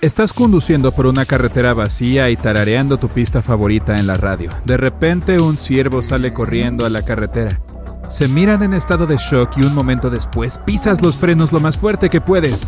Estás conduciendo por una carretera vacía y tarareando tu pista favorita en la radio. De repente un ciervo sale corriendo a la carretera. Se miran en estado de shock y un momento después pisas los frenos lo más fuerte que puedes.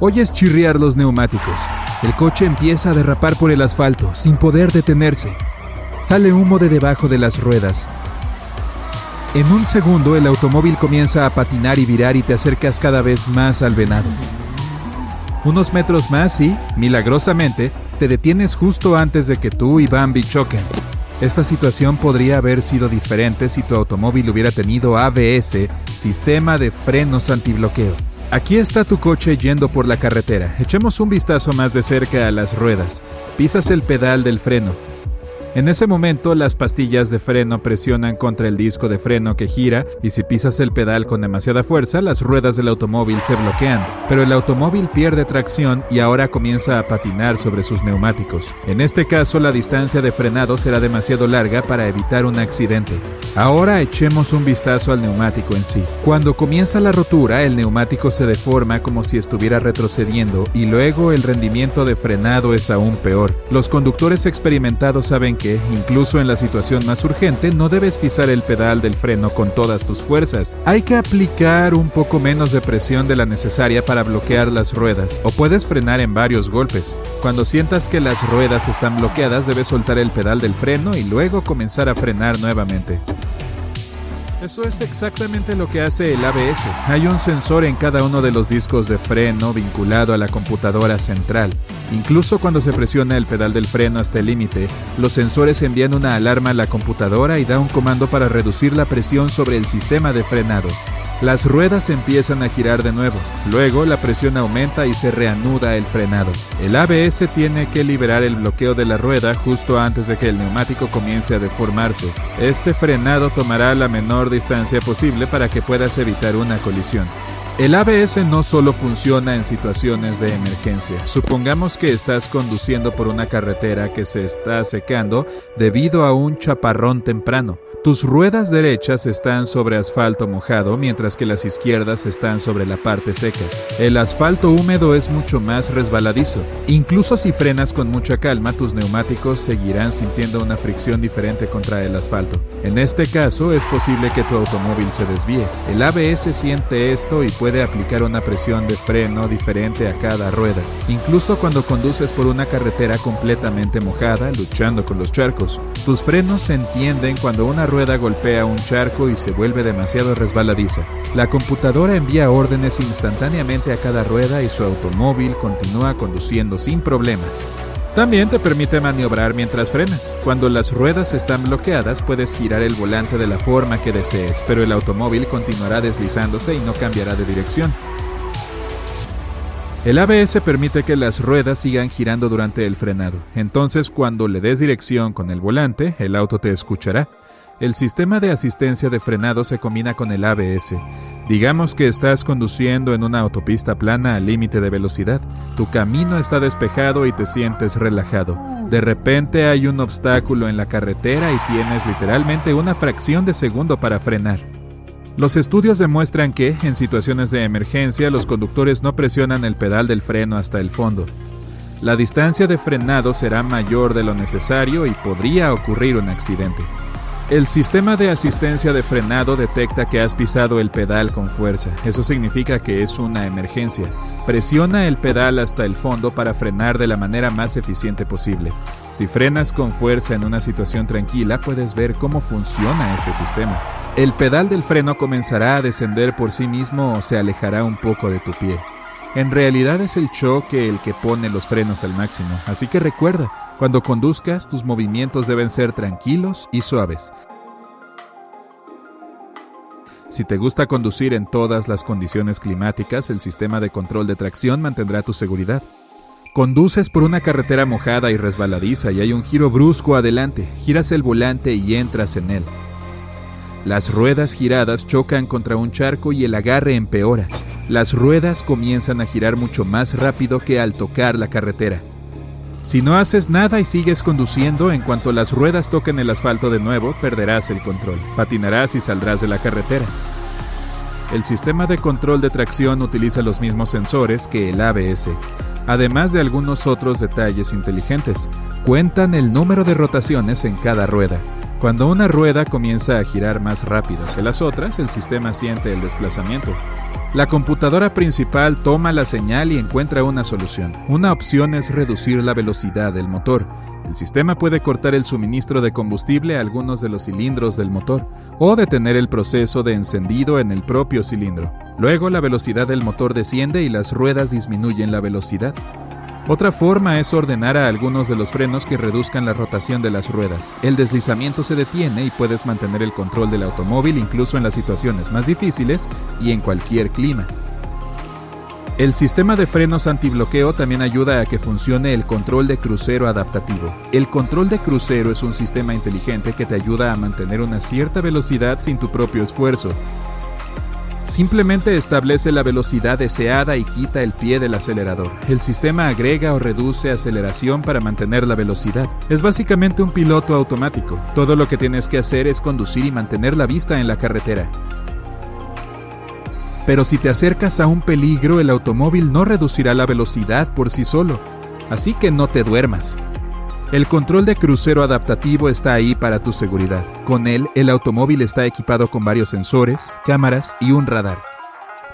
Oyes chirriar los neumáticos. El coche empieza a derrapar por el asfalto sin poder detenerse. Sale humo de debajo de las ruedas. En un segundo el automóvil comienza a patinar y virar y te acercas cada vez más al venado. Unos metros más y, milagrosamente, te detienes justo antes de que tú y Bambi choquen. Esta situación podría haber sido diferente si tu automóvil hubiera tenido ABS, sistema de frenos antibloqueo. Aquí está tu coche yendo por la carretera. Echemos un vistazo más de cerca a las ruedas. Pisas el pedal del freno. En ese momento las pastillas de freno presionan contra el disco de freno que gira y si pisas el pedal con demasiada fuerza las ruedas del automóvil se bloquean, pero el automóvil pierde tracción y ahora comienza a patinar sobre sus neumáticos. En este caso la distancia de frenado será demasiado larga para evitar un accidente. Ahora echemos un vistazo al neumático en sí. Cuando comienza la rotura el neumático se deforma como si estuviera retrocediendo y luego el rendimiento de frenado es aún peor. Los conductores experimentados saben que, incluso en la situación más urgente, no debes pisar el pedal del freno con todas tus fuerzas. Hay que aplicar un poco menos de presión de la necesaria para bloquear las ruedas, o puedes frenar en varios golpes. Cuando sientas que las ruedas están bloqueadas, debes soltar el pedal del freno y luego comenzar a frenar nuevamente. Eso es exactamente lo que hace el ABS. Hay un sensor en cada uno de los discos de freno vinculado a la computadora central. Incluso cuando se presiona el pedal del freno hasta el límite, los sensores envían una alarma a la computadora y da un comando para reducir la presión sobre el sistema de frenado. Las ruedas empiezan a girar de nuevo, luego la presión aumenta y se reanuda el frenado. El ABS tiene que liberar el bloqueo de la rueda justo antes de que el neumático comience a deformarse. Este frenado tomará la menor distancia posible para que puedas evitar una colisión. El ABS no solo funciona en situaciones de emergencia. Supongamos que estás conduciendo por una carretera que se está secando debido a un chaparrón temprano. Tus ruedas derechas están sobre asfalto mojado mientras que las izquierdas están sobre la parte seca. El asfalto húmedo es mucho más resbaladizo. Incluso si frenas con mucha calma, tus neumáticos seguirán sintiendo una fricción diferente contra el asfalto. En este caso, es posible que tu automóvil se desvíe. El ABS siente esto y puede aplicar una presión de freno diferente a cada rueda, incluso cuando conduces por una carretera completamente mojada, luchando con los charcos. Tus frenos se entienden cuando una rueda golpea un charco y se vuelve demasiado resbaladiza. La computadora envía órdenes instantáneamente a cada rueda y su automóvil continúa conduciendo sin problemas. También te permite maniobrar mientras frenas. Cuando las ruedas están bloqueadas puedes girar el volante de la forma que desees, pero el automóvil continuará deslizándose y no cambiará de dirección. El ABS permite que las ruedas sigan girando durante el frenado, entonces cuando le des dirección con el volante, el auto te escuchará. El sistema de asistencia de frenado se combina con el ABS. Digamos que estás conduciendo en una autopista plana al límite de velocidad. Tu camino está despejado y te sientes relajado. De repente hay un obstáculo en la carretera y tienes literalmente una fracción de segundo para frenar. Los estudios demuestran que, en situaciones de emergencia, los conductores no presionan el pedal del freno hasta el fondo. La distancia de frenado será mayor de lo necesario y podría ocurrir un accidente. El sistema de asistencia de frenado detecta que has pisado el pedal con fuerza. Eso significa que es una emergencia. Presiona el pedal hasta el fondo para frenar de la manera más eficiente posible. Si frenas con fuerza en una situación tranquila, puedes ver cómo funciona este sistema. El pedal del freno comenzará a descender por sí mismo o se alejará un poco de tu pie. En realidad es el choque el que pone los frenos al máximo, así que recuerda, cuando conduzcas tus movimientos deben ser tranquilos y suaves. Si te gusta conducir en todas las condiciones climáticas, el sistema de control de tracción mantendrá tu seguridad. Conduces por una carretera mojada y resbaladiza y hay un giro brusco adelante, giras el volante y entras en él. Las ruedas giradas chocan contra un charco y el agarre empeora. Las ruedas comienzan a girar mucho más rápido que al tocar la carretera. Si no haces nada y sigues conduciendo, en cuanto las ruedas toquen el asfalto de nuevo, perderás el control, patinarás y saldrás de la carretera. El sistema de control de tracción utiliza los mismos sensores que el ABS, además de algunos otros detalles inteligentes. Cuentan el número de rotaciones en cada rueda. Cuando una rueda comienza a girar más rápido que las otras, el sistema siente el desplazamiento. La computadora principal toma la señal y encuentra una solución. Una opción es reducir la velocidad del motor. El sistema puede cortar el suministro de combustible a algunos de los cilindros del motor o detener el proceso de encendido en el propio cilindro. Luego la velocidad del motor desciende y las ruedas disminuyen la velocidad. Otra forma es ordenar a algunos de los frenos que reduzcan la rotación de las ruedas. El deslizamiento se detiene y puedes mantener el control del automóvil incluso en las situaciones más difíciles y en cualquier clima. El sistema de frenos antibloqueo también ayuda a que funcione el control de crucero adaptativo. El control de crucero es un sistema inteligente que te ayuda a mantener una cierta velocidad sin tu propio esfuerzo. Simplemente establece la velocidad deseada y quita el pie del acelerador. El sistema agrega o reduce aceleración para mantener la velocidad. Es básicamente un piloto automático. Todo lo que tienes que hacer es conducir y mantener la vista en la carretera. Pero si te acercas a un peligro, el automóvil no reducirá la velocidad por sí solo. Así que no te duermas. El control de crucero adaptativo está ahí para tu seguridad. Con él, el automóvil está equipado con varios sensores, cámaras y un radar.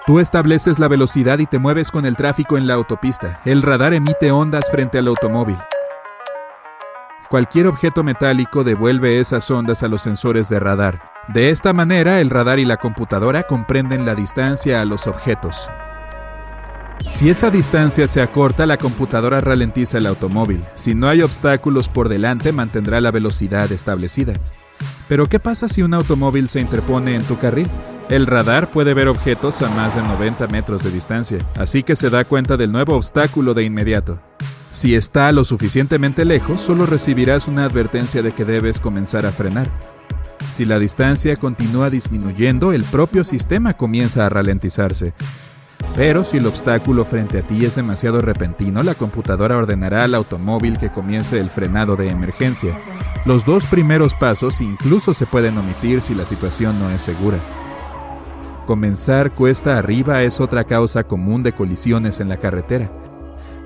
Tú estableces la velocidad y te mueves con el tráfico en la autopista. El radar emite ondas frente al automóvil. Cualquier objeto metálico devuelve esas ondas a los sensores de radar. De esta manera, el radar y la computadora comprenden la distancia a los objetos. Si esa distancia se acorta, la computadora ralentiza el automóvil. Si no hay obstáculos por delante, mantendrá la velocidad establecida. Pero ¿qué pasa si un automóvil se interpone en tu carril? El radar puede ver objetos a más de 90 metros de distancia, así que se da cuenta del nuevo obstáculo de inmediato. Si está lo suficientemente lejos, solo recibirás una advertencia de que debes comenzar a frenar. Si la distancia continúa disminuyendo, el propio sistema comienza a ralentizarse. Pero si el obstáculo frente a ti es demasiado repentino, la computadora ordenará al automóvil que comience el frenado de emergencia. Los dos primeros pasos incluso se pueden omitir si la situación no es segura. Comenzar cuesta arriba es otra causa común de colisiones en la carretera.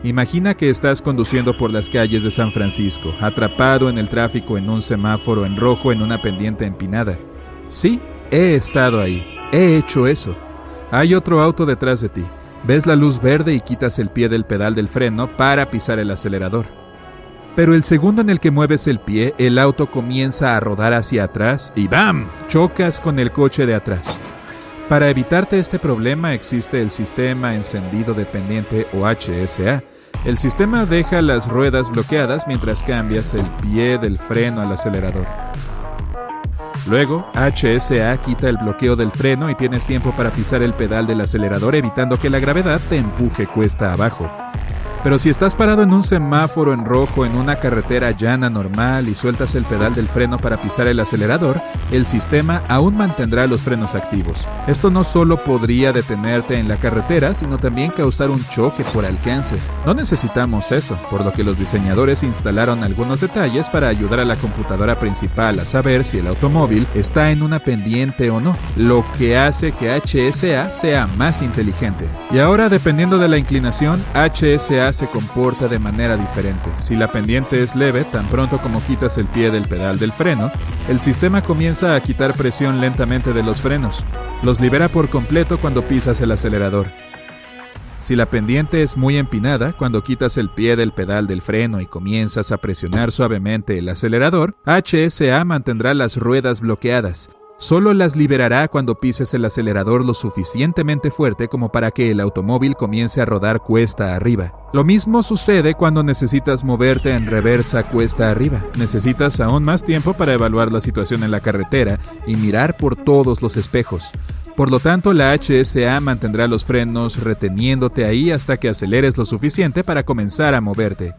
Imagina que estás conduciendo por las calles de San Francisco, atrapado en el tráfico en un semáforo en rojo en una pendiente empinada. Sí, he estado ahí, he hecho eso. Hay otro auto detrás de ti. Ves la luz verde y quitas el pie del pedal del freno para pisar el acelerador. Pero el segundo en el que mueves el pie, el auto comienza a rodar hacia atrás y ¡bam! chocas con el coche de atrás. Para evitarte este problema existe el sistema encendido dependiente o HSA. El sistema deja las ruedas bloqueadas mientras cambias el pie del freno al acelerador. Luego, HSA quita el bloqueo del freno y tienes tiempo para pisar el pedal del acelerador evitando que la gravedad te empuje cuesta abajo. Pero si estás parado en un semáforo en rojo en una carretera llana normal y sueltas el pedal del freno para pisar el acelerador, el sistema aún mantendrá los frenos activos. Esto no solo podría detenerte en la carretera, sino también causar un choque por alcance. No necesitamos eso, por lo que los diseñadores instalaron algunos detalles para ayudar a la computadora principal a saber si el automóvil está en una pendiente o no, lo que hace que HSA sea más inteligente. Y ahora, dependiendo de la inclinación, HSA se comporta de manera diferente. Si la pendiente es leve, tan pronto como quitas el pie del pedal del freno, el sistema comienza a quitar presión lentamente de los frenos. Los libera por completo cuando pisas el acelerador. Si la pendiente es muy empinada, cuando quitas el pie del pedal del freno y comienzas a presionar suavemente el acelerador, HSA mantendrá las ruedas bloqueadas, Solo las liberará cuando pises el acelerador lo suficientemente fuerte como para que el automóvil comience a rodar cuesta arriba. Lo mismo sucede cuando necesitas moverte en reversa cuesta arriba. Necesitas aún más tiempo para evaluar la situación en la carretera y mirar por todos los espejos. Por lo tanto, la HSA mantendrá los frenos reteniéndote ahí hasta que aceleres lo suficiente para comenzar a moverte.